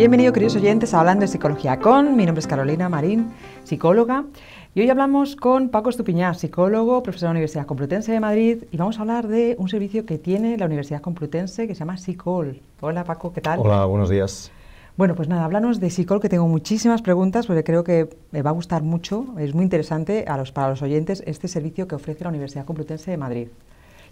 Bienvenido, queridos oyentes, a Hablando de Psicología con. Mi nombre es Carolina Marín, psicóloga. Y hoy hablamos con Paco Estupiñá, psicólogo, profesor de la Universidad Complutense de Madrid. Y vamos a hablar de un servicio que tiene la Universidad Complutense que se llama Psicol. Hola, Paco, ¿qué tal? Hola, buenos días. Bueno, pues nada, háblanos de Psicol, que tengo muchísimas preguntas porque creo que me va a gustar mucho. Es muy interesante a los, para los oyentes este servicio que ofrece la Universidad Complutense de Madrid.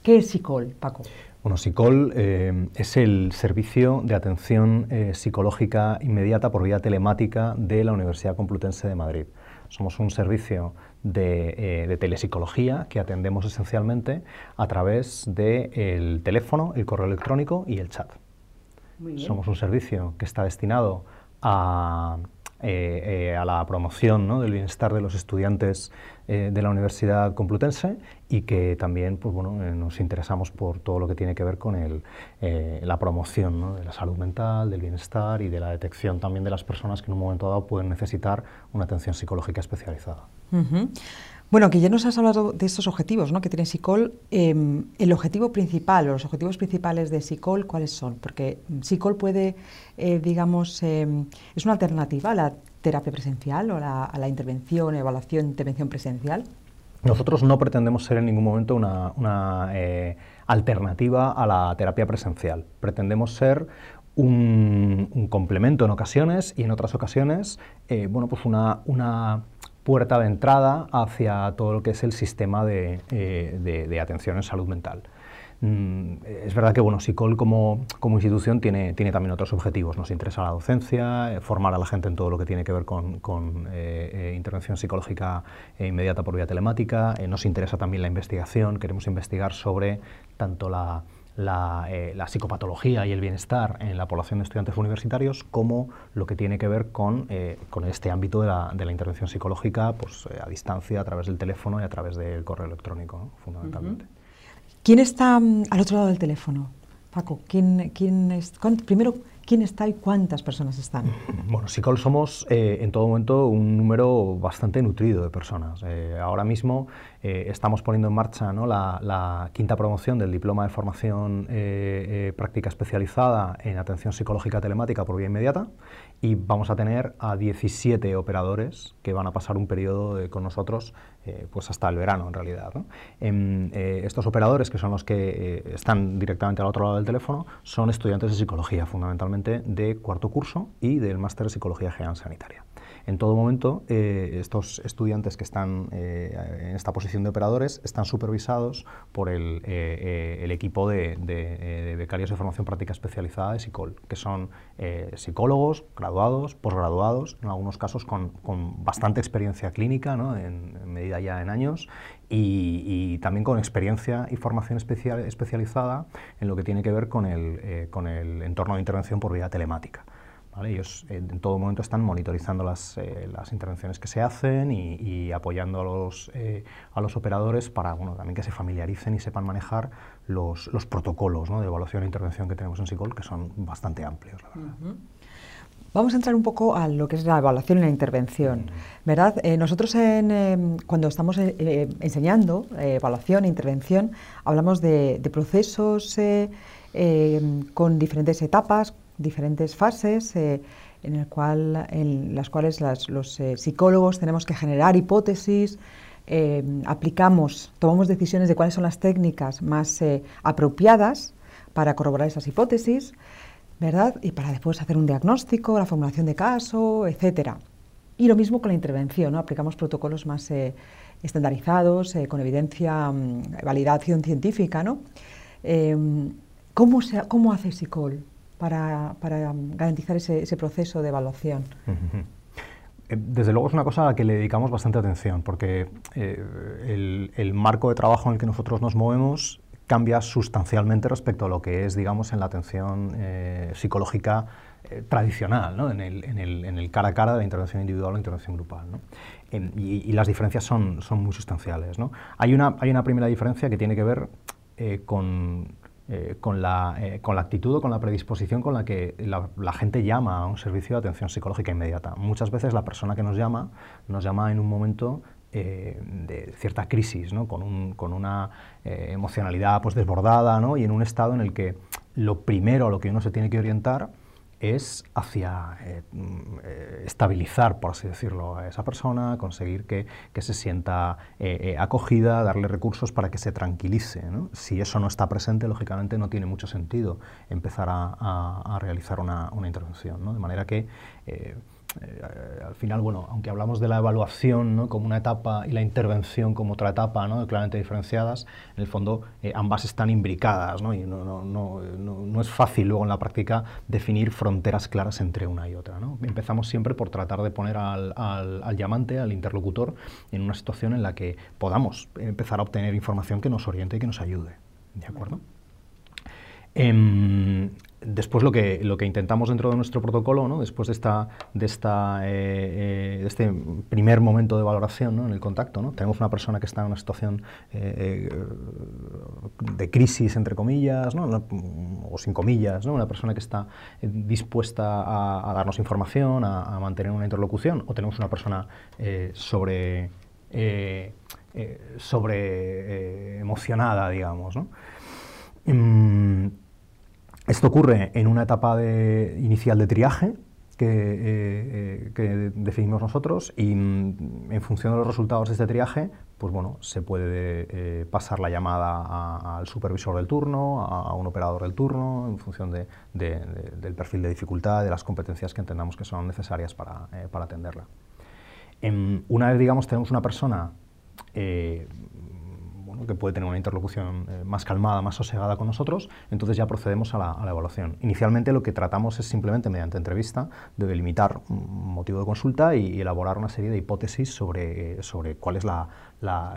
¿Qué es Psicol, Paco? Bueno, SICOL eh, es el servicio de atención eh, psicológica inmediata por vía telemática de la Universidad Complutense de Madrid. Somos un servicio de, eh, telepsicología que atendemos esencialmente a través del teléfono, el correo electrónico y el chat. Somos un servicio que está destinado a eh, a la promoción del bienestar de los estudiantes eh, de la Universidad Complutense y que también pues, bueno, nos interesamos por todo lo que tiene que ver con el, la promoción de la salud mental, del bienestar y de la detección también de las personas que en un momento dado pueden necesitar una atención psicológica especializada. Bueno, que ya nos has hablado de estos objetivos ¿no? que tiene SICOL. Em, el objetivo principal o los objetivos principales de SICOL, ¿cuáles son? Porque SICOL puede, eh, digamos, em, es una alternativa a la terapia presencial o a la intervención, evaluación, intervención presencial. Nosotros no pretendemos ser en ningún momento una, eh, alternativa a la terapia presencial. Pretendemos ser un, complemento en ocasiones y en otras ocasiones, eh, bueno, pues una, una puerta de entrada hacia todo lo que es el sistema de, eh, atención en salud mental. Mm, es verdad que bueno, SICOL como, institución tiene, tiene, también otros objetivos. Nos interesa la docencia, eh, formar a la gente en todo lo que tiene que ver con, eh, intervención psicológica inmediata por vía telemática. nos interesa también la investigación. Queremos investigar sobre tanto la, eh, psicopatología y el bienestar en la población de estudiantes universitarios como lo que tiene que ver con, eh, este ámbito de la, de la, intervención psicológica pues, eh, a distancia, a través del teléfono y a través del correo electrónico, fundamentalmente. ¿Quién está mm, al otro lado del teléfono? Paco, ¿quién, quién es, primero, ¿quién está y cuántas personas están? Bueno, SICOL somos en todo momento un número bastante nutrido de personas. ahora mismo eh, estamos poniendo en marcha la, quinta promoción del diploma de formación eh, eh, práctica especializada en atención psicológica telemática por vía inmediata y vamos a tener a 17 operadores que van a pasar un periodo con nosotros pues hasta el verano en realidad. Em, estos operadores, que son los que están directamente al otro lado del teléfono, son estudiantes de psicología, fundamentalmente de cuarto curso y del máster de psicología general sanitaria. En todo momento, eh, estos estudiantes que están eh, en esta posición de operadores están supervisados por el, eh, equipo de, becarios de formación práctica especializada de SICOL, que son psicólogos, graduados, posgraduados, en algunos casos con, bastante experiencia clínica, en, medida ya en años, y, también con experiencia y formación especial, especializada en lo que tiene que ver con el entorno de intervención por vía telemática. Ellos eh, en todo momento están monitorizando las, eh, las intervenciones que se hacen y, apoyando a los, eh, a los operadores para bueno, también que se familiaricen y sepan manejar los, los protocolos de evaluación e intervención que tenemos en SICOL, que son bastante amplios, la verdad. Vamos a entrar un poco a lo que es la evaluación y la intervención. ¿verdad? nosotros em, cuando estamos enseñando evaluación e intervención hablamos de, de procesos con diferentes etapas, diferentes fases eh, en, el cual, las cuales los eh, psicólogos tenemos que generar hipótesis, eh, aplicamos, tomamos decisiones de cuáles son las técnicas más apropiadas para corroborar esas hipótesis, ¿verdad? Y para después hacer un diagnóstico, la formulación de caso, etc. Y lo mismo con la intervención, ¿no? aplicamos protocolos más estandarizados, con evidencia, mm, validación científica. ¿no? ¿cómo, ¿Cómo hace SICOL? Para, garantizar ese, proceso de evaluación? Eh, desde luego es una cosa a la que le dedicamos bastante atención, porque eh, el, marco de trabajo en el que nosotros nos movemos cambia sustancialmente respecto a lo que es, digamos, en la atención eh, psicológica tradicional, ¿no? en, el, cara a cara de la intervención individual o intervención grupal. ¿no? y, las diferencias son, muy sustanciales. ¿no? Hay una primera diferencia que tiene que ver con eh, con, la, eh, con, la, actitud o con la predisposición con la que la, gente llama a un servicio de atención psicológica inmediata. Muchas veces la persona que nos llama nos llama en un momento eh, de cierta crisis, ¿no? con, un, con, una emocionalidad pues, desbordada ¿no? y en un estado en el que lo primero a lo que uno se tiene que orientar es hacia eh, mm, eh, estabilizar, por así decirlo, a esa persona, conseguir que, se sienta eh, acogida, darle recursos para que se tranquilice. Si eso no está presente, lógicamente no tiene mucho sentido empezar a, realizar una, intervención. De manera que al final, bueno, aunque hablamos de la evaluación como una etapa y la intervención como otra etapa, ¿no? claramente diferenciadas, en el fondo eh, ambas están imbricadas ¿no? y no, es fácil luego en la práctica definir fronteras claras entre una y otra. Empezamos siempre por tratar de poner al, al, llamante, al interlocutor, en una situación en la que podamos empezar a obtener información que nos oriente y que nos ayude. ¿De acuerdo? Em, Después lo que, lo que intentamos dentro de nuestro protocolo, ¿no? después de, esta, de, esta, eh, eh, este primer momento de valoración ¿no? en el contacto, ¿no? tenemos una persona que está en una situación eh, de crisis, entre comillas, o sin comillas, una persona que está dispuesta a, darnos información, a, mantener una interlocución, o tenemos una persona sobre, sobre emocionada, digamos. Mm, esto ocurre en una etapa inicial de triaje que, eh, eh, definimos nosotros y mm, en función de los resultados de este triaje, pues bueno, se puede eh, pasar la llamada al supervisor del turno, a, un operador del turno, en función del perfil de dificultad, de las competencias que entendamos que son necesarias para, atenderla. una vez, digamos, tenemos una persona que puede tener una interlocución eh, más calmada, más sosegada con nosotros, entonces ya procedemos a la, evaluación. Inicialmente lo que tratamos es simplemente, mediante entrevista, de delimitar un motivo de consulta y, elaborar una serie de hipótesis sobre, sobre cuál es la,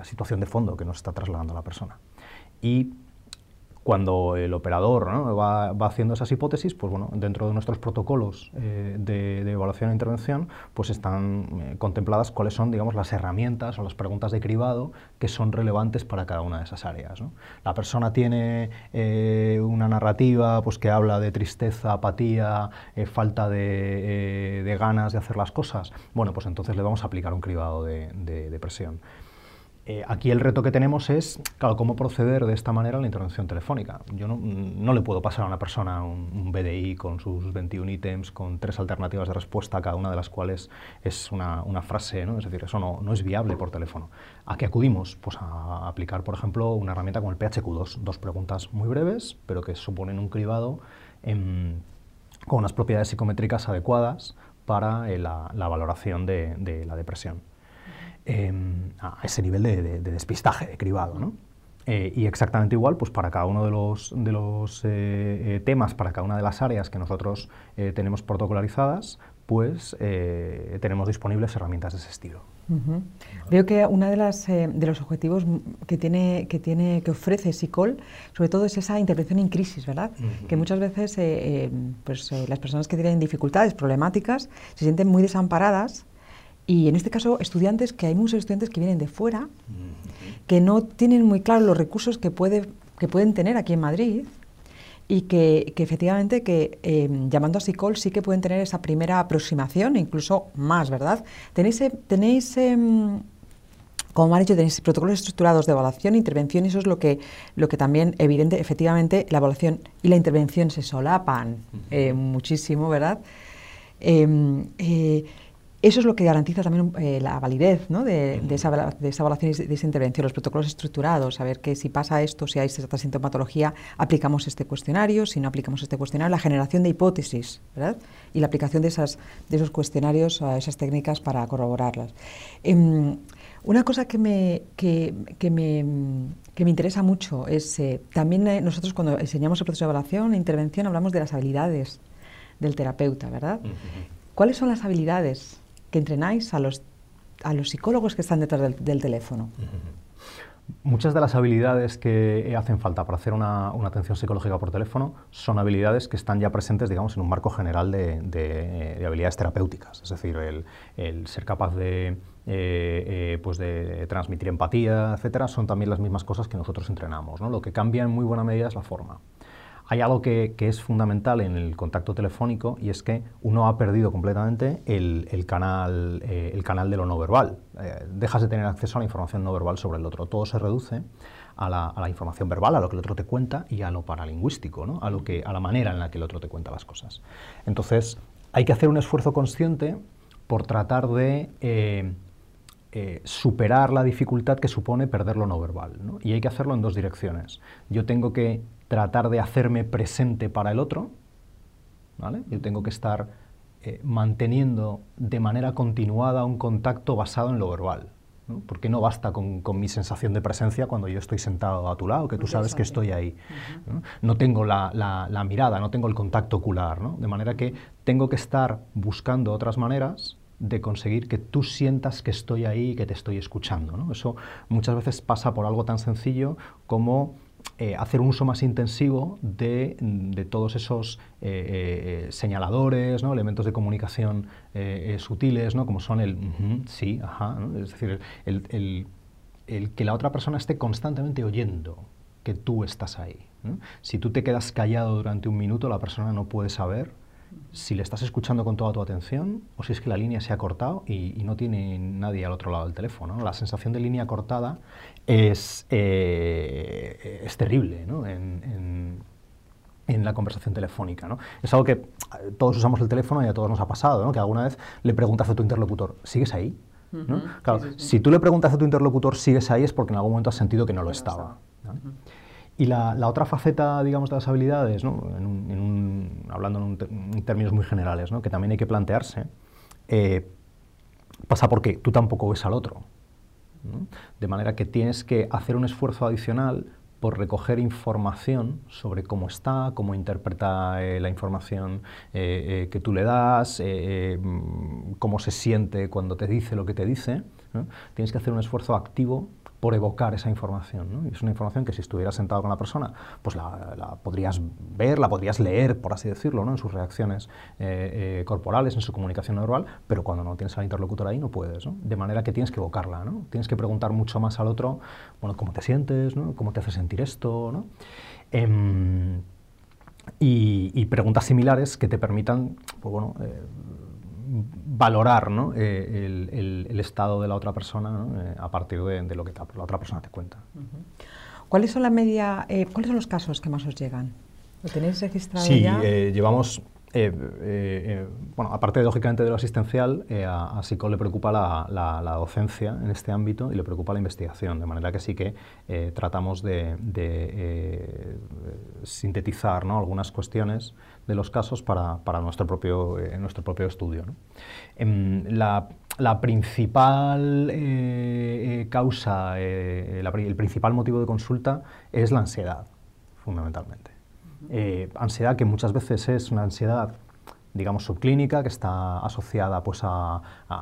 situación de fondo que nos está trasladando la persona. Cuando el operador va, haciendo esas hipótesis, pues bueno, dentro de nuestros protocolos eh, de, evaluación e intervención, pues están eh, contempladas cuáles son, digamos, las herramientas o las preguntas de cribado que son relevantes para cada una de esas áreas. La persona tiene eh, una narrativa pues, que habla de tristeza, apatía, falta de, ganas de hacer las cosas. Bueno, pues entonces le vamos a aplicar un cribado de, de presión. Eh, aquí el reto que tenemos es, claro, cómo proceder de esta manera a la intervención telefónica. Yo no, le puedo pasar a una persona un, BDI con sus 21 ítems, con tres alternativas de respuesta, cada una de las cuales es una, frase, ¿no? es decir, eso no, es viable por teléfono. ¿A qué acudimos? Pues a aplicar, por ejemplo, una herramienta como el PHQ2, dos preguntas muy breves, pero que suponen un cribado con unas propiedades psicométricas adecuadas para eh, la, valoración de la depresión. Em, a ese nivel de, despistaje, de cribado. ¿no? Eh, y exactamente igual, pues para cada uno de los, de los eh, eh, temas, para cada una de las áreas que nosotros tenemos protocolarizadas, pues tenemos disponibles herramientas de ese estilo. Veo que uno de, de los objetivos que, tiene, que, tiene, que ofrece SICOL, sobre todo es esa intervención en crisis, ¿verdad? Que muchas veces pues, las personas que tienen dificultades, problemáticas, se sienten muy desamparadas y en este caso, estudiantes, que hay muchos estudiantes que vienen de fuera, que no tienen muy claro los recursos que, puede, que pueden tener aquí en Madrid y que, efectivamente que em, llamando a SICOL sí que pueden tener esa primera aproximación, incluso más, ¿verdad? Tenéis, eh, tenéis em, como me han dicho, tenéis protocolos estructurados de evaluación e intervención y eso es lo que, lo que también, evidente, efectivamente, la evaluación y la intervención se solapan eh, muchísimo, ¿verdad? Eso es lo que garantiza también eh, la validez de, esa, evaluación y de esa intervención, los protocolos estructurados, saber que si pasa esto, si hay esta sintomatología, aplicamos este cuestionario, si no aplicamos este cuestionario, la generación de hipótesis y la aplicación de, esas, de esos cuestionarios a esas técnicas para corroborarlas. Em, una cosa que me, que, me, me, interesa mucho es, eh, también eh, nosotros cuando enseñamos el proceso de evaluación e intervención hablamos de las habilidades del terapeuta, ¿verdad? ¿Cuáles son las habilidades que entrenáis a los, a los psicólogos que están detrás del, teléfono. Muchas de las habilidades que hacen falta para hacer una, atención psicológica por teléfono son habilidades que están ya presentes, digamos, en un marco general de, habilidades terapéuticas. Es decir, el, ser capaz de, eh, eh, pues de transmitir empatía, etcétera, son también las mismas cosas que nosotros entrenamos. ¿no? Lo que cambia en muy buena medida es la forma. Hay algo que, es fundamental en el contacto telefónico y es que uno ha perdido completamente el, canal, eh, el canal de lo no verbal. Eh, dejas de tener acceso a la información no verbal sobre el otro. Todo se reduce a la, información verbal, a lo que el otro te cuenta y a lo paralingüístico, a, lo que, a la manera en la que el otro te cuenta las cosas. Entonces, hay que hacer un esfuerzo consciente por tratar de eh, eh, superar la dificultad que supone perder lo no verbal. Y hay que hacerlo en dos direcciones. Yo tengo que tratar de hacerme presente para el otro, ¿vale? yo tengo que estar eh, manteniendo de manera continuada un contacto basado en lo verbal. Porque no basta con, mi sensación de presencia cuando yo estoy sentado a tu lado, que tú sabes que estoy ahí. ¿no? tengo la, mirada, no tengo el contacto ocular. De manera que tengo que estar buscando otras maneras de conseguir que tú sientas que estoy ahí y que te estoy escuchando. ¿no? Eso muchas veces pasa por algo tan sencillo como eh, hacer un uso más intensivo de, todos esos eh, eh, señaladores, ¿no? elementos de comunicación sutiles, ¿no? como son el sí, ajá, es decir, el, que la otra persona esté constantemente oyendo que tú estás ahí. Si tú te quedas callado durante un minuto, la persona no puede saber si le estás escuchando con toda tu atención o si es que la línea se ha cortado y, no tiene nadie al otro lado del teléfono. La sensación de línea cortada es, eh, es terrible en, la conversación telefónica. ¿no? Es algo que eh, todos usamos el teléfono y a todos nos ha pasado, ¿no? que alguna vez le preguntas a tu interlocutor, ¿sigues ahí? Claro, si tú le preguntas a tu interlocutor, ¿sigues ahí? es porque en algún momento has sentido que no lo estaba. Y la, otra faceta, digamos, de las habilidades, hablando en, términos muy generales, que también hay que plantearse, eh, pasa porque tú tampoco ves al otro. De manera que tienes que hacer un esfuerzo adicional por recoger información sobre cómo está, cómo interpreta eh, la información eh, que tú le das, cómo se siente cuando te dice lo que te dice. Tienes que hacer un esfuerzo activo por evocar esa información. ¿no? Y es una información que si estuvieras sentado con la persona, pues la, podrías ver, la podrías leer, por así decirlo, ¿no? en sus reacciones eh, eh, corporales, en su comunicación verbal, pero cuando no tienes al interlocutor ahí no puedes. ¿no? De manera que tienes que evocarla, ¿no? tienes que preguntar mucho más al otro, bueno, cómo te sientes, ¿no? cómo te hace sentir esto. ¿no? Em, y, preguntas similares que te permitan pues, bueno, eh, valorar eh, el, estado de la otra persona eh, a partir de, lo que la otra persona te cuenta. ¿Cuáles son la media, eh, cuáles son los casos que más os llegan? ¿Lo tenéis registrado sí, ya? Sí, llevamos eh, eh, eh, bueno, aparte lógicamente de lo asistencial, a, a, SICO le preocupa la, docencia en este ámbito y le preocupa la investigación, de manera que sí que tratamos de, sintetizar algunas cuestiones de los casos para, nuestro, propio, nuestro propio estudio. Em, la, principal causa, el principal motivo de consulta es la ansiedad, fundamentalmente. Eh, ansiedad que muchas veces es una ansiedad digamos, subclínica, que está asociada, pues, a,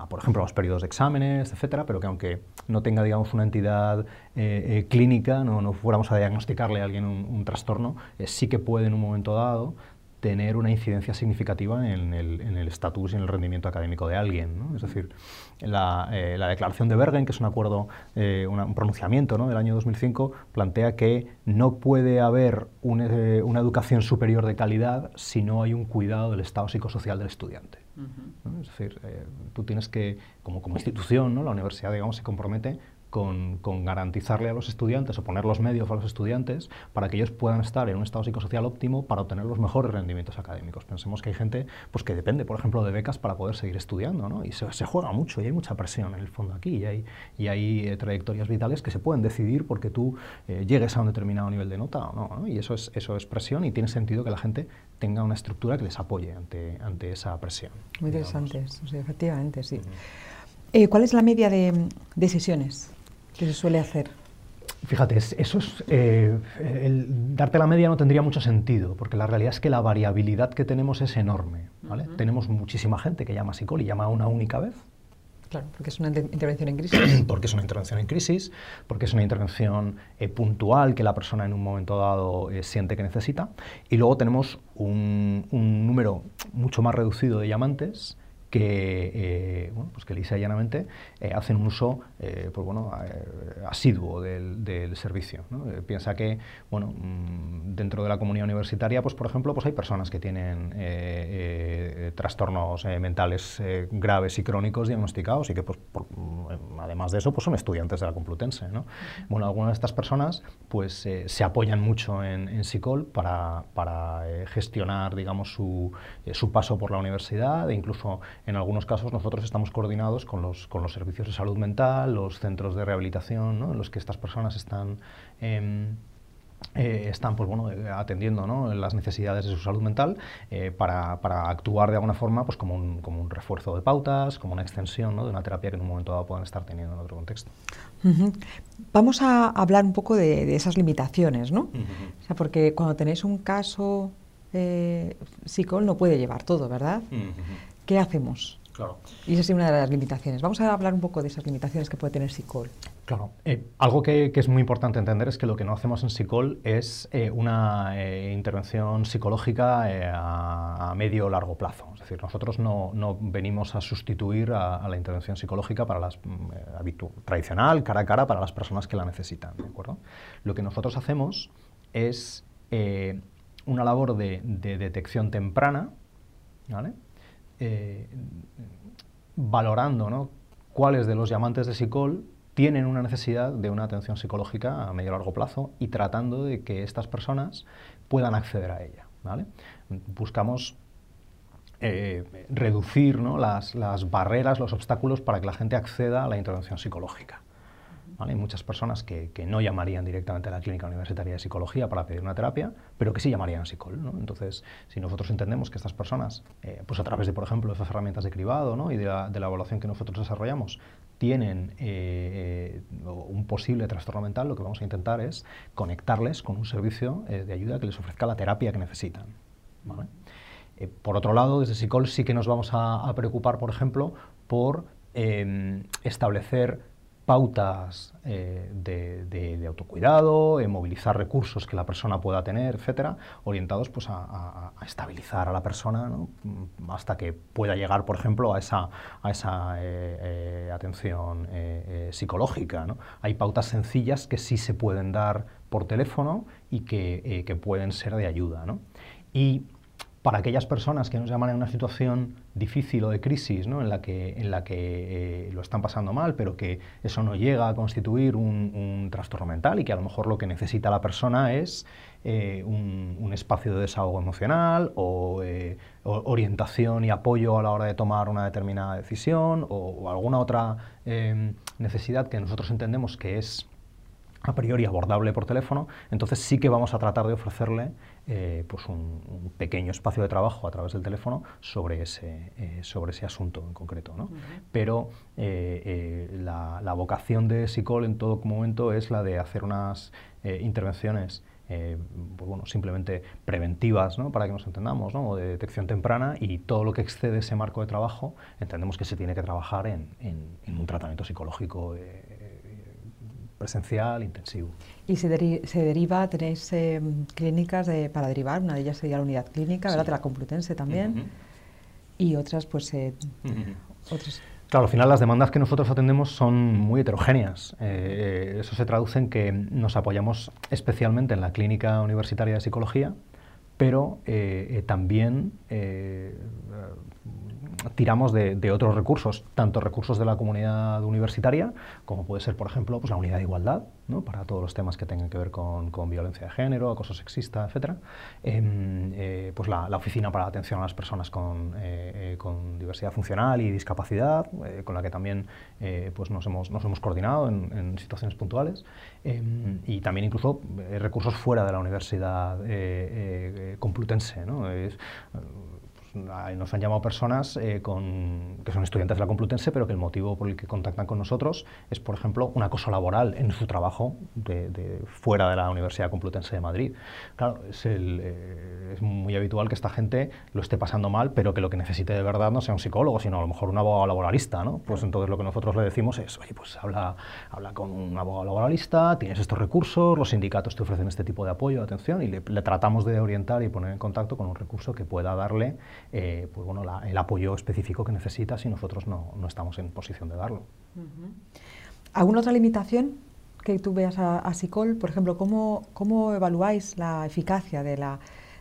por ejemplo, a los periodos de exámenes, etcétera, pero que aunque no tenga, digamos, una entidad eh, eh, clínica, no, no, fuéramos a diagnosticarle a alguien un, trastorno, sí que puede en un momento dado tener una incidencia significativa en el estatus y en el rendimiento académico de alguien. ¿no? Es decir, la, eh, la, declaración de Bergen, que es un acuerdo, eh, un pronunciamiento ¿no? del año 2005, plantea que no puede haber eh, una educación superior de calidad si no hay un cuidado del estado psicosocial del estudiante. Es decir, tú tienes que, como, como institución, ¿no? la universidad digamos, se compromete con, garantizarle a los estudiantes o poner los medios a los estudiantes para que ellos puedan estar en un estado psicosocial óptimo para obtener los mejores rendimientos académicos. Pensemos que hay gente pues, que depende, por ejemplo, de becas para poder seguir estudiando, ¿no? y se, juega mucho y hay mucha presión en el fondo aquí, y hay, y hay eh, trayectorias vitales que se pueden decidir porque tú eh, llegues a un determinado nivel de nota o no, y eso es, eso es presión y tiene sentido que la gente tenga una estructura que les apoye ante, ante esa presión. Muy interesante, efectivamente, sí. Eh, ¿Cuál es la media de, de sesiones? ¿Qué se suele hacer? Fíjate, eso es, eh, el darte la media no tendría mucho sentido, porque la realidad es que la variabilidad que tenemos es enorme. ¿vale? Tenemos muchísima gente que llama a y llama una única vez. Claro, porque es una intervención en crisis. porque es una intervención en crisis, porque es una intervención eh, puntual que la persona en un momento dado eh, siente que necesita. Y luego tenemos un, un número mucho más reducido de llamantes que, eh, bueno, pues que lisa y llanamente eh, hacen un uso eh, pues bueno, asiduo del, del servicio. piensa que bueno, mm, dentro de la comunidad universitaria, pues, por ejemplo, pues hay personas que tienen trastornos mentales graves y crónicos diagnosticados y que, pues, mm, además de eso, pues son estudiantes de la Complutense. ¿no? Bueno, algunas de estas personas pues, se apoyan mucho en, en SICOL para, para gestionar digamos, su, su paso por la universidad e incluso en algunos casos nosotros estamos coordinados con los, con los servicios de salud mental, los centros de rehabilitación, en los que estas personas están... Em, eh, están pues, bueno, eh, atendiendo ¿no? las necesidades de su salud mental eh, para, para, actuar de alguna forma pues, como, un, como un refuerzo de pautas, como una extensión ¿no? de una terapia que en un momento dado puedan estar teniendo en otro contexto. Vamos a hablar un poco de, esas limitaciones, ¿no? o sea, porque cuando tenéis un caso eh, SICOL no puede llevar todo, ¿verdad? ¿Qué hacemos? Claro. Y esa es una de las limitaciones. Vamos a hablar un poco de esas limitaciones que puede tener SICOL. Claro. Eh, algo que, es muy importante entender es que lo que no hacemos en SICOL es eh, una eh, intervención psicológica a, medio o largo plazo. Es decir, nosotros no, venimos a sustituir a, la intervención psicológica para las, mm, tradicional, cara a cara, para las personas que la necesitan. ¿de acuerdo? Lo que nosotros hacemos es una labor de, de detección temprana, ¿vale? Eh, valorando cuáles de los llamantes de SICOL tienen una necesidad de una atención psicológica a medio y largo plazo y tratando de que estas personas puedan acceder a ella. Buscamos eh, reducir las barreras, los obstáculos para que la gente acceda a la intervención psicológica. Hay muchas personas que, no llamarían directamente a la Clínica Universitaria de Psicología para pedir una terapia, pero que sí llamarían a psicólogo. Entonces, si nosotros entendemos que estas personas, eh, pues a través de, por ejemplo, esas herramientas de cribado y de la, evaluación que nosotros desarrollamos, tienen eh, eh, un posible trastorno mental, lo que vamos a intentar es conectarles con un servicio de ayuda que les ofrezca la terapia que necesitan. por otro lado, desde Psicol sí que nos vamos a, a preocupar, por ejemplo, por establecer pautas eh, de, autocuidado, movilizar recursos que la persona pueda tener, etcétera, orientados pues, a, estabilizar a la persona mm, hasta que pueda llegar, por ejemplo, a esa, a esa eh, eh, atención psicológica. Hay pautas sencillas que sí se pueden dar por teléfono y que, que pueden ser de ayuda. Y para aquellas personas que nos llaman en una situación difícil o de crisis, ¿no? en la que, en la que eh, lo están pasando mal, pero que eso no llega a constituir un, trastorno mental y que a lo mejor lo que necesita la persona es eh, un, espacio de desahogo emocional o, eh, orientación y apoyo a la hora de tomar una determinada decisión o alguna otra necesidad que nosotros entendemos que es a priori abordable por teléfono, entonces sí que vamos a tratar de ofrecerle eh, pues un, pequeño espacio de trabajo a través del teléfono sobre ese, eh, sobre ese asunto en concreto. ¿no? Pero eh, la, vocación de SICOL en todo momento es la de hacer unas intervenciones pues bueno, simplemente preventivas, ¿no? para que nos entendamos, ¿no? o de detección temprana, y todo lo que excede ese marco de trabajo entendemos que se tiene que trabajar en, en un tratamiento psicológico presencial, intensivo. ¿Y se, deriva, tenéis em, clínicas para derivar? Una de ellas sería la unidad clínica, ¿verdad? De la Complutense también. Y otras, pues, eh, Claro, al final las demandas que nosotros atendemos son muy heterogéneas. Eh, eso se traduce en que nos apoyamos especialmente en la Clínica Universitaria de Psicología, pero eh, también tiramos de, otros recursos, tanto recursos de la comunidad universitaria, como puede ser, por ejemplo, pues la unidad de igualdad, ¿no? para todos los temas que tengan que ver con, violencia de género, acoso sexista, etc. Em, eh, pues la, oficina para la atención a las personas con, eh, eh, diversidad funcional y discapacidad, con la que también pues nos, hemos, coordinado en, situaciones puntuales, em, y también incluso recursos fuera de la universidad complutense. ¿no? Nos han llamado personas eh, que son estudiantes de la Complutense, pero que el motivo por el que contactan con nosotros es, por ejemplo, un acoso laboral en su trabajo de, fuera de la Universidad Complutense de Madrid. Claro, es, eh, es, muy habitual que esta gente lo esté pasando mal, pero que lo que necesite de verdad no sea un psicólogo, sino a lo mejor un abogado laboralista. ¿no? Pues entonces lo que nosotros le decimos es, oye, pues habla, habla con un abogado laboralista, tienes estos recursos, los sindicatos te ofrecen este tipo de apoyo, atención, y le tratamos de orientar y poner en contacto con un recurso que pueda darle pues bueno, el apoyo específico que necesita si nosotros no, estamos en posición de darlo. ¿Alguna otra limitación que tú veas a, a SICOL? Por ejemplo, ¿cómo, ¿cómo evaluáis la eficacia de la,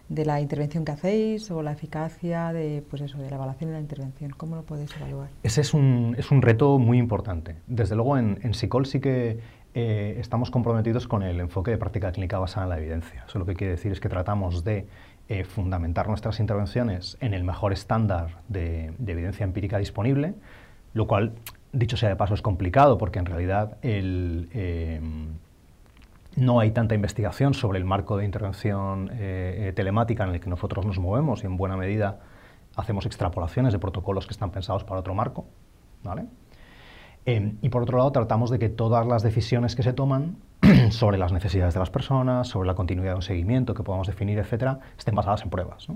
de la intervención que hacéis o la eficacia de, pues eso, de la evaluación de la intervención? ¿Cómo lo podéis evaluar? Ese es un, es un reto muy importante. Desde luego en, en SICOL sí que eh, estamos comprometidos con el enfoque de práctica clínica basada en la evidencia. Eso lo que quiere decir es que tratamos de eh, fundamentar nuestras intervenciones en el mejor estándar de, evidencia empírica disponible, lo cual, dicho sea de paso, es complicado porque en realidad. Eh, no hay tanta investigación sobre el marco de intervención eh, telemática en el que nosotros nos movemos y en buena medida hacemos extrapolaciones de protocolos que están pensados para otro marco. ¿vale? Y por otro lado, tratamos de que todas las decisiones que se toman sobre las necesidades de las personas, sobre la continuidad de un seguimiento que podamos definir, etcétera, estén basadas en pruebas.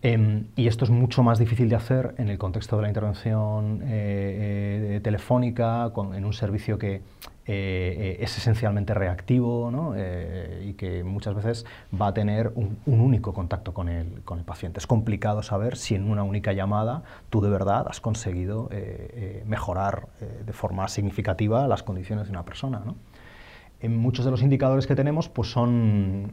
Em, y esto es mucho más difícil de hacer en el contexto de la intervención eh, telefónica, en un servicio que eh, es esencialmente reactivo eh, y que muchas veces va a tener un, único contacto con el, con el, paciente. Es complicado saber si en una única llamada tú de verdad has conseguido eh, mejorar de forma significativa las condiciones de una persona. En muchos de los indicadores que tenemos pues son...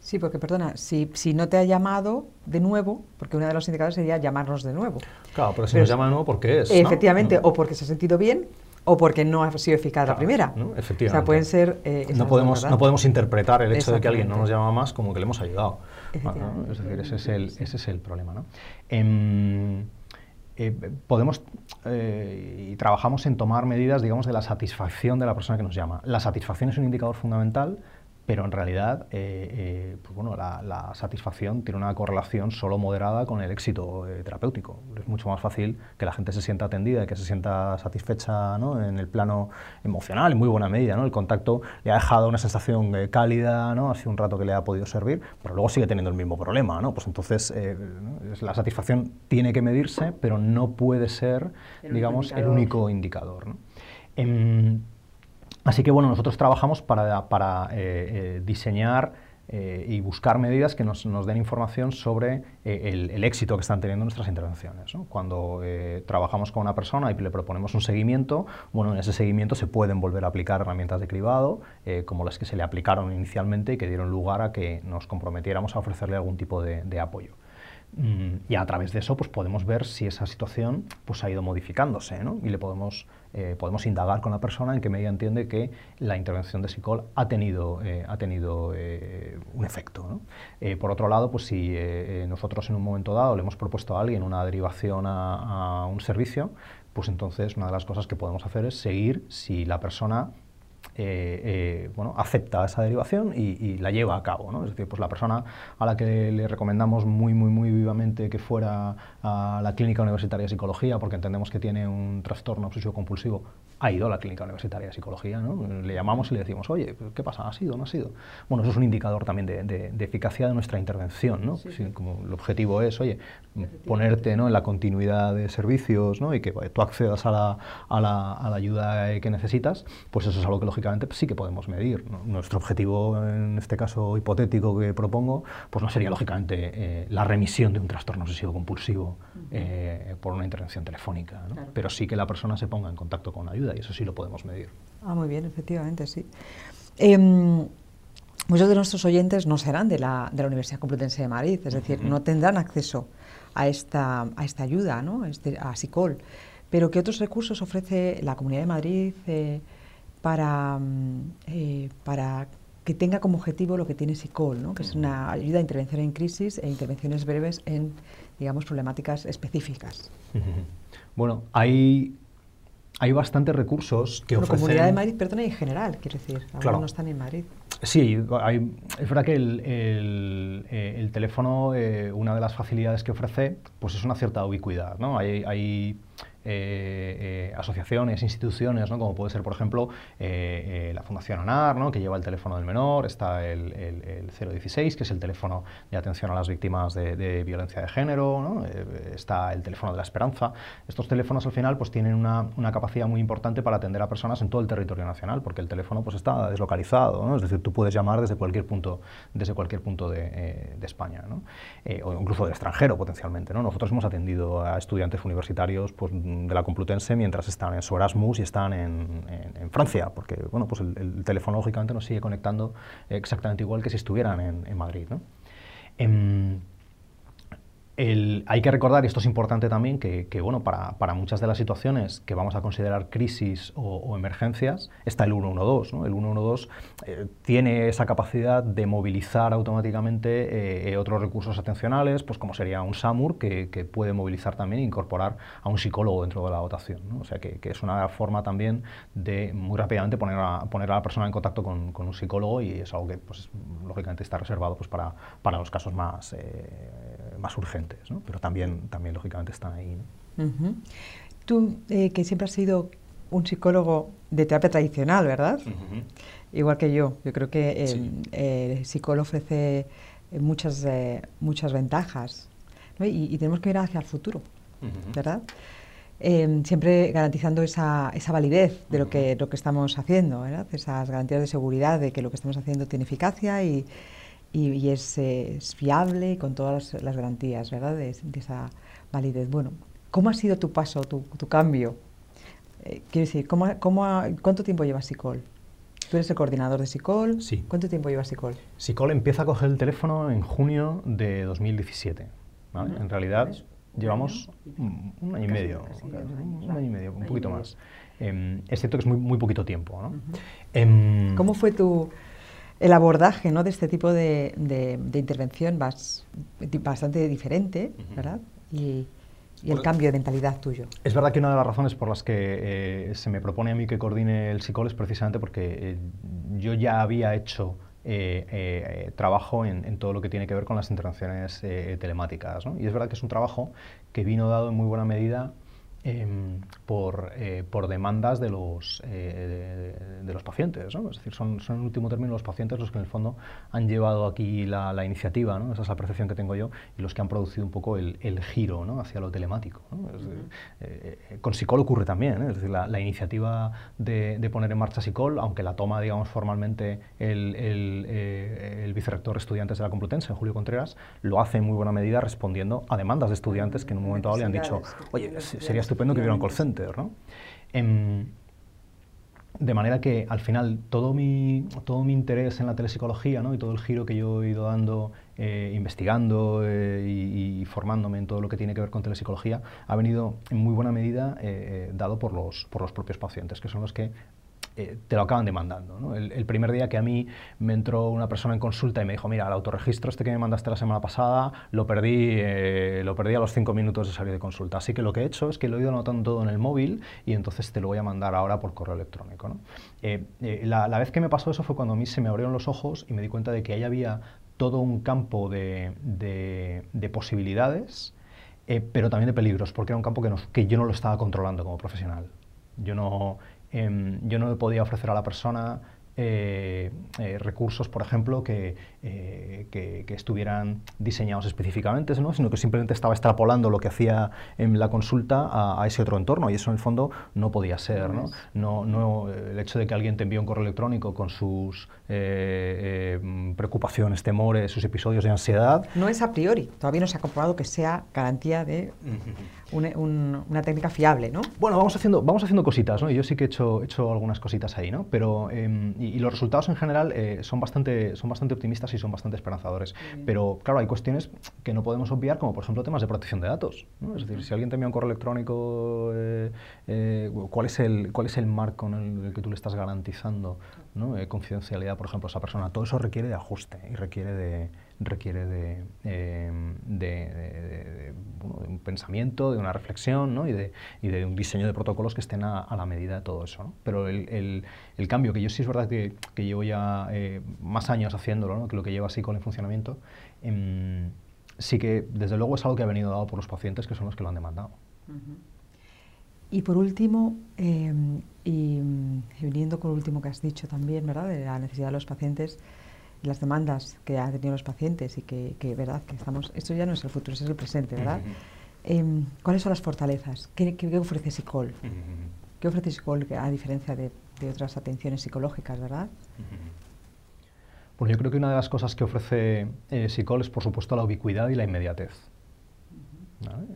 Sí, porque perdona, si, si, no te ha llamado de nuevo, porque uno de los indicadores sería llamarnos de nuevo. Claro, pero si nos llama de nuevo, ¿por qué es? Efectivamente, o porque se ha sentido bien, o porque no ha sido eficaz la primera. Efectivamente. O sea, pueden ser... Eh, no, podemos, no podemos interpretar el hecho de que alguien no nos llama más como que le hemos ayudado. Es decir, ese es el, ese es el problema. ¿no? Em, eh, podemos eh, y trabajamos en tomar medidas, digamos, de la satisfacción de la persona que nos llama. La satisfacción es un indicador fundamental pero en realidad eh, eh, pues bueno, la, satisfacción tiene una correlación solo moderada con el éxito eh, terapéutico. Es mucho más fácil que la gente se sienta atendida y que se sienta satisfecha ¿no? en el plano emocional, en muy buena medida. ¿no? El contacto le ha dejado una sensación cálida, ¿no? ha sido un rato que le ha podido servir, pero luego sigue teniendo el mismo problema. ¿no? Pues entonces la satisfacción tiene que medirse, pero no puede ser digamos, el único indicador. ¿no? Em, Así que bueno, nosotros trabajamos para, eh, eh, diseñar eh, y buscar medidas que nos, den información sobre el, éxito que están teniendo nuestras intervenciones. Cuando trabajamos con una persona y le proponemos un seguimiento, bueno, en ese seguimiento se pueden volver a aplicar herramientas de cribado, como las que se le aplicaron inicialmente y que dieron lugar a que nos comprometiéramos a ofrecerle algún tipo de apoyo. Mm, y a través de eso pues, podemos ver si esa situación pues, ha ido modificándose ¿no? y le podemos, eh, podemos indagar con la persona en qué medida entiende que la intervención de psicol ha tenido, eh, ha tenido eh, un efecto. por otro lado, pues, si nosotros en un momento dado le hemos propuesto a alguien una derivación a, a un servicio, pues entonces una de las cosas que podemos hacer es seguir si la persona eh, eh, bueno, acepta esa derivación y, la lleva a cabo. ¿no? Es decir, pues la persona a la que le recomendamos muy, muy, muy vivamente que fuera a la Clínica Universitaria de Psicología porque entendemos que tiene un trastorno obsesivo compulsivo, ha ido a la Clínica Universitaria de Psicología. ¿no? Le llamamos y le decimos, oye, ¿qué pasa? ¿Ha sido o no ha sido? Bueno, eso es un indicador también de, eficacia de nuestra intervención. ¿no? como el objetivo es, oye, ponerte ¿no? en la continuidad de servicios ¿no? y que tú accedas a la, a, la, a la ayuda que necesitas, pues eso es algo que lógicamente sí que podemos medir. Nuestro objetivo, en este caso hipotético que propongo, pues no sería lógicamente eh, la remisión de un trastorno obsesivo compulsivo eh, por una intervención telefónica, pero sí que la persona se ponga en contacto con ayuda y eso sí lo podemos medir. Ah, muy bien, efectivamente, sí. Em, muchos de nuestros oyentes no serán de la, de la Universidad Complutense de Madrid, es decir, no tendrán acceso a esta, a esta ayuda, ¿no? este, a SICOL. Pero ¿qué otros recursos ofrece la Comunidad de Madrid? Eh, para, mm, eh, para que tenga como objetivo lo que tiene SICOL, ¿no? que es una ayuda a intervención en crisis e intervenciones breves en digamos, problemáticas específicas. Bueno, hay, hay bastantes recursos que ofrecen... La Comunidad de Madrid, perdona, en general, quiero decir, ahora no están en Madrid. Sí, es verdad que el, el, eh, teléfono, eh, una de las facilidades que ofrece, pues es una cierta ubicuidad, ¿no? Hay, hay eh, asociaciones, instituciones, ¿no? como puede ser, por ejemplo, la Fundación ANAR, ¿no? que lleva el teléfono del menor, está el, el, 016, que es el teléfono de atención a las víctimas de, violencia de género, ¿no? está el teléfono de la esperanza. Estos teléfonos al final pues, tienen una, una, capacidad muy importante para atender a personas en todo el territorio nacional, porque el teléfono pues, está deslocalizado, es decir, tú puedes llamar desde cualquier punto, desde cualquier punto de, de España, o incluso del extranjero potencialmente. ¿no? Nosotros hemos atendido a estudiantes universitarios pues, de la Complutense mientras están en su Erasmus y están en, Francia, porque bueno, pues el, teléfono lógicamente nos sigue conectando exactamente igual que si estuvieran en, en Madrid. ¿no? Hay que recordar, y esto es importante también, que, bueno, para, muchas de las situaciones que vamos a considerar crisis o, emergencias, está el 112. ¿no? El 112 eh, tiene esa capacidad de movilizar automáticamente eh, otros recursos atencionales, pues como sería un SAMUR, que, puede movilizar también e incorporar a un psicólogo dentro de la dotación. O sea, que, es una forma también de muy rápidamente poner a, poner a la persona en contacto con, un psicólogo y es algo que, pues, lógicamente, está reservado pues, para, para los casos más, eh, más urgentes pero también, también lógicamente están ahí. Tú, eh, que siempre has sido un psicólogo de terapia tradicional, ¿verdad? Igual que yo. Yo creo que el psicólogo ofrece muchas, eh, muchas ventajas y, tenemos que ir hacia el futuro, ¿verdad? Em, siempre garantizando esa, esa validez de lo que, lo que estamos haciendo, ¿verdad? esas garantías de seguridad de que lo que estamos haciendo tiene eficacia y, y, es, fiable con todas las, garantías, ¿verdad? De, esa validez. Bueno, ¿cómo ha sido tu paso, tu, tu cambio? Eh, quiero decir, ¿cómo, cómo cuánto tiempo llevas SICOL? Tú eres el coordinador de SICOL. Sí. ¿Cuánto tiempo lleva SICOL? SICOL empieza a coger el teléfono en junio de 2017. En realidad llevamos un año, y medio, un año y medio, un poquito más. Eh, es cierto que es muy, muy poquito tiempo. ¿no? Em, ¿Cómo fue tu, el abordaje ¿no? de este tipo de, intervención vas, bastante diferente, ¿verdad? Y, el cambio de mentalidad tuyo. Es verdad que una de las razones por las que eh, se me propone a mí que coordine el psicólogo es precisamente porque eh, yo ya había hecho eh, trabajo en, todo lo que tiene que ver con las intervenciones telemáticas. Y es verdad que es un trabajo que vino dado en muy buena medida Em, por, eh, por, demandas de los, eh, de, los pacientes. ¿no? Es decir, son, son, en último término los pacientes los que en el fondo han llevado aquí la, la iniciativa, ¿no? esa es la percepción que tengo yo, y los que han producido un poco el, el giro ¿no? hacia lo telemático. Eh, con SICOL ocurre también, es decir, la, la iniciativa de, de, poner en marcha SICOL, aunque la toma digamos, formalmente el, el, el vicerrector de estudiantes de la Complutense, Julio Contreras, lo hace en muy buena medida respondiendo a demandas de estudiantes que en un momento dado le han dicho, oye, sería estupendo que hubiera un call center, ¿no? Em, de manera que al final todo mi, todo mi interés en la telepsicología ¿no? y todo el giro que yo he ido dando, eh, investigando eh, y, formándome en todo lo que tiene que ver con telepsicología, ha venido en muy buena medida eh, dado por los, por los propios pacientes, que son los que eh, te lo acaban demandando. El, primer día que a mí me entró una persona en consulta y me dijo, mira, el autorregistro este que me mandaste la semana pasada, lo perdí, eh, lo perdí a los cinco minutos de salir de consulta. Así que lo que he hecho es que lo he ido anotando todo en el móvil y entonces te lo voy a mandar ahora por correo electrónico. Eh, la, vez que me pasó eso fue cuando a mí se me abrieron los ojos y me di cuenta de que ahí había todo un campo de, posibilidades, pero también de peligros, porque era un campo que, que yo no lo estaba controlando como profesional. Yo no, Em, yo no le podía ofrecer a la persona eh, eh, recursos, por ejemplo, que, eh, que, estuvieran diseñados específicamente, ¿no? sino que simplemente estaba extrapolando lo que hacía en la consulta a, ese otro entorno y eso en el fondo no podía ser. ¿no? No, no, el hecho de que alguien te envíe un correo electrónico con sus preocupaciones, temores, sus episodios de ansiedad. No es a priori, todavía no se ha comprobado que sea garantía de una, técnica fiable, ¿no? Bueno, vamos haciendo, vamos haciendo cositas, ¿no? yo sí que he hecho, hecho algunas cositas ahí, ¿no? Pero, em, y, los resultados en general eh, son, bastante, son bastante optimistas y son bastante esperanzadores. Pero, claro, hay cuestiones que no podemos obviar, como por ejemplo temas de protección de datos. ¿no? Es decir, si alguien te envía un correo electrónico, eh, eh, ¿cuál, es el, ¿cuál es el marco en el que tú le estás garantizando ¿no? confidencialidad, por ejemplo, a esa persona? Todo eso requiere de ajuste y requiere de requiere de, em, un pensamiento, de una reflexión ¿no? y, de, y, de, un diseño de protocolos que estén a, la medida de todo eso. ¿no? Pero el, el, cambio, que yo sí es verdad que, llevo ya eh, más años haciéndolo, que lo que llevo así con el funcionamiento, em, sí que desde luego es algo que ha venido dado por los pacientes que son los que lo han demandado. Y por último, em, y, viniendo con lo último que has dicho también, ¿verdad? De la necesidad de los pacientes, las demandas que han tenido los pacientes y que, ¿verdad? Que estamos, esto ya no es el futuro, es el presente, ¿verdad? Em, ¿Cuáles son las fortalezas? ¿Qué, ofrece SICOL? ¿Qué ofrece SICOL a diferencia de, otras atenciones psicológicas, verdad? Bueno, yo creo que una de las cosas que ofrece eh, SICOL es, por supuesto, la ubicuidad y la inmediatez.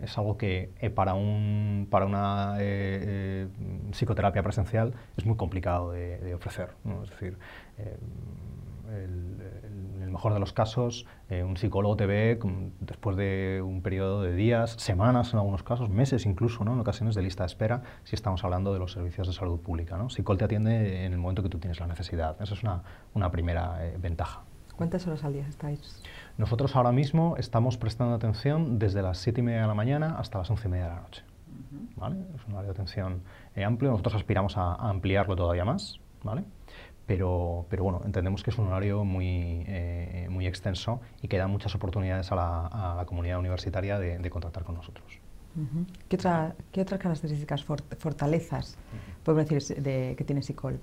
Es algo que eh, para, un, para una eh, psicoterapia presencial es muy complicado de, ofrecer. Es decir, en el mejor de los casos, eh, un psicólogo te ve después de un periodo de días, semanas en algunos casos, meses incluso, ¿no? en ocasiones de lista de espera, si estamos hablando de los servicios de salud pública. ¿no? Psicol te atiende en el momento que tú tienes la necesidad. Esa es una, una primera eh, ventaja. ¿Cuántas horas al día estáis? Nosotros ahora mismo estamos prestando atención desde las 7 y media de la mañana hasta las 11 y media de la noche. ¿vale? Es un área de atención eh, amplio. Nosotros aspiramos a, a ampliarlo todavía más. ¿vale? Pero, pero bueno, entendemos que es un horario muy, eh, muy extenso y que da muchas oportunidades a la, comunidad universitaria de, contactar con nosotros. ¿Qué, ¿Qué, otras características, fortalezas, podemos decir, de, que tiene SICOL?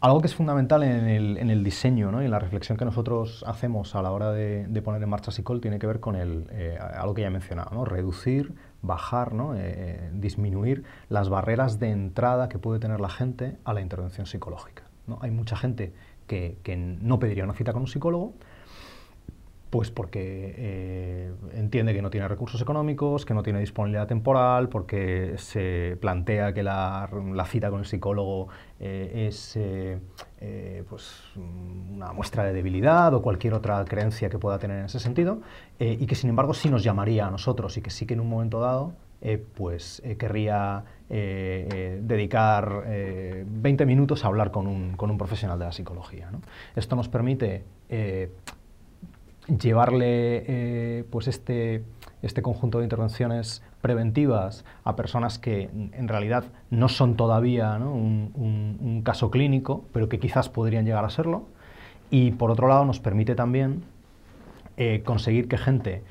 Algo que es fundamental en el, en el diseño ¿no? y en la reflexión que nosotros hacemos a la hora de, poner en marcha SICOL tiene que ver con el, eh, algo que ya he mencionado, ¿no? reducir, bajar, ¿no? Eh, disminuir las barreras de entrada que puede tener la gente a la intervención psicológica. Hay mucha gente que, no pediría una cita con un psicólogo, pues porque eh, entiende que no tiene recursos económicos, que no tiene disponibilidad temporal, porque se plantea que la, cita con el psicólogo eh, es eh, pues una muestra de debilidad o cualquier otra creencia que pueda tener en ese sentido, y que sin embargo sí nos llamaría a nosotros y que sí que en un momento dado eh, pues eh, querría eh, dedicar 20 minutos a hablar con un, con un profesional de la psicología. Esto nos permite llevarle pues este, este conjunto de intervenciones preventivas a personas que en realidad no son todavía un, un, caso clínico, pero que quizás podrían llegar a serlo. Y por otro lado nos permite también conseguir que gente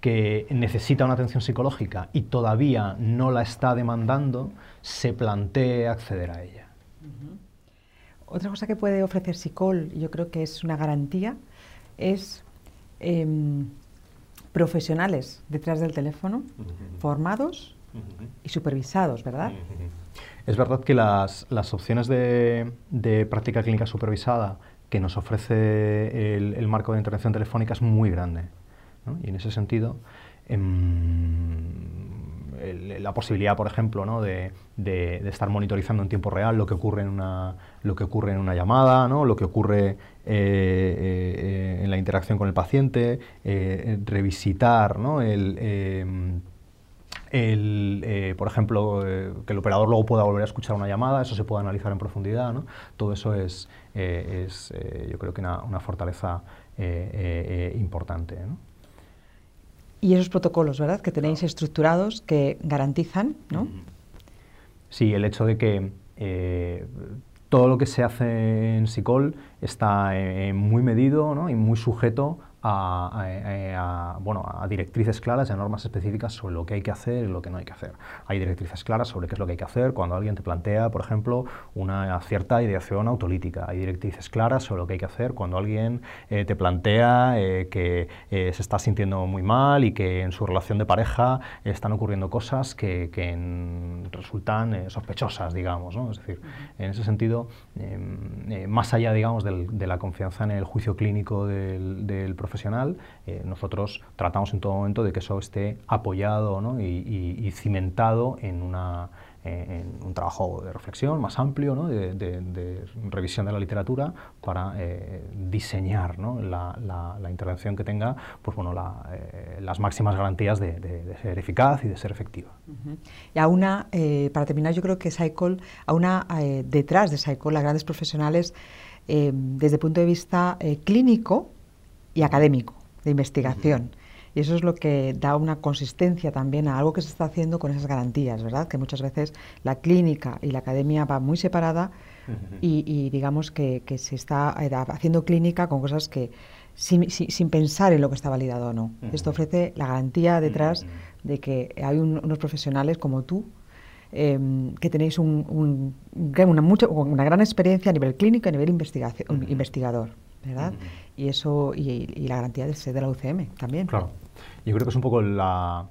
que necesita una atención psicológica y todavía no la está demandando, se plantee acceder a ella. Otra cosa que puede ofrecer SICOL, yo creo que es una garantía, es em, profesionales detrás del teléfono, formados y supervisados, ¿verdad? Es verdad que las, opciones de, práctica clínica supervisada que nos ofrece el marco de intervención telefónica es muy grande. Y en ese sentido, em, la posibilidad, por ejemplo, ¿no? de, estar monitorizando en tiempo real lo que ocurre en una, lo que ocurre en una llamada, ¿no? lo que ocurre eh, eh, en la interacción con el paciente, eh, revisitar ¿no? el, em, por ejemplo, que el operador luego pueda volver a escuchar una llamada, eso se puede analizar en profundidad, ¿no? todo eso es, es yo creo que una, una fortaleza importante. Y esos protocolos, ¿verdad?, que tenéis estructurados que garantizan, ¿no? Sí, el hecho de que eh, todo lo que se hace en SICOL está eh, muy medido ¿no? y muy sujeto a, bueno, a directrices claras y a normas específicas sobre lo que hay que hacer y lo que no hay que hacer. Hay directrices claras sobre qué es lo que hay que hacer cuando alguien te plantea, por ejemplo, una cierta ideación autolítica. Hay directrices claras sobre lo que hay que hacer cuando alguien eh, te plantea eh, que eh, se está sintiendo muy mal y que en su relación de pareja están ocurriendo cosas que, resultan sospechosas, digamos. ¿no? Es decir, en ese sentido, em, más allá, digamos, de la confianza en el juicio clínico del, del profesional, profesional, eh, nosotros tratamos en todo momento de que eso esté apoyado y, cimentado en, una, eh, en un trabajo de reflexión más amplio, ¿no? de, revisión de la literatura, para eh, diseñar ¿no? la, la, intervención que tenga pues, bueno, las máximas garantías de, ser eficaz y de ser efectiva. Y a una, para terminar, yo creo que Saicol, a una, detrás de Saicol, las grandes profesionales, desde el punto de vista clínico, y académico, de investigación. Y eso es lo que da una consistencia también a algo que se está haciendo con esas garantías, ¿verdad? Que muchas veces la clínica y la academia va muy separada y, digamos que, se está eh, haciendo clínica con cosas que sin, sin, pensar en lo que está validado o no. Esto ofrece la garantía detrás de que hay unos profesionales como tú em, que tenéis un, una, mucho, una gran experiencia a nivel clínico y a nivel investigación, investigador, ¿verdad? Y eso, y, la garantía de ser de la UCM también. Claro. Yo creo que es un poco la,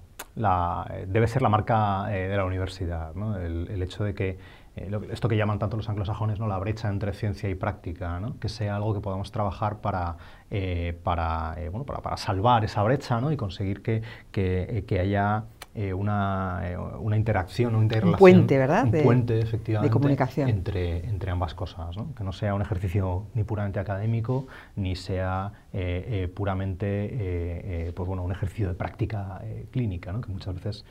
debe ser la marca eh, de la universidad, ¿no? el, hecho de que eh, esto que llaman tanto los anglosajones, ¿no? la brecha entre ciencia y práctica, ¿no? que sea algo que podamos trabajar para, eh, para, bueno, para, para, salvar esa brecha ¿no? y conseguir que, que, que haya eh, una, eh, una, interacción, una interrelación. Un puente, ¿verdad? Un puente, efectivamente. De comunicación. Entre, entre ambas cosas, ¿no? Que no sea un ejercicio ni puramente académico, ni sea eh, puramente pues bueno, un ejercicio de práctica clínica, ¿no? Que muchas veces,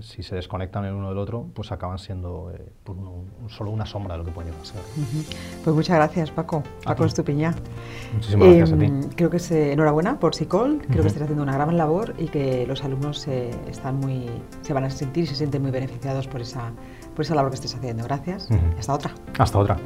si se desconectan el uno del otro, pues acaban siendo pues solo una sombra de lo que puede llegar a ser. Pues muchas gracias, Paco. Paco Estupiñá. Muchísimas gracias a ti. Em, creo que es enhorabuena por SICOL, creo que estás haciendo una gran labor y que los alumnos están muy se van a sentir y se sienten muy beneficiados por esa, por esa labor que estés haciendo. Gracias. Hasta otra. Hasta otra.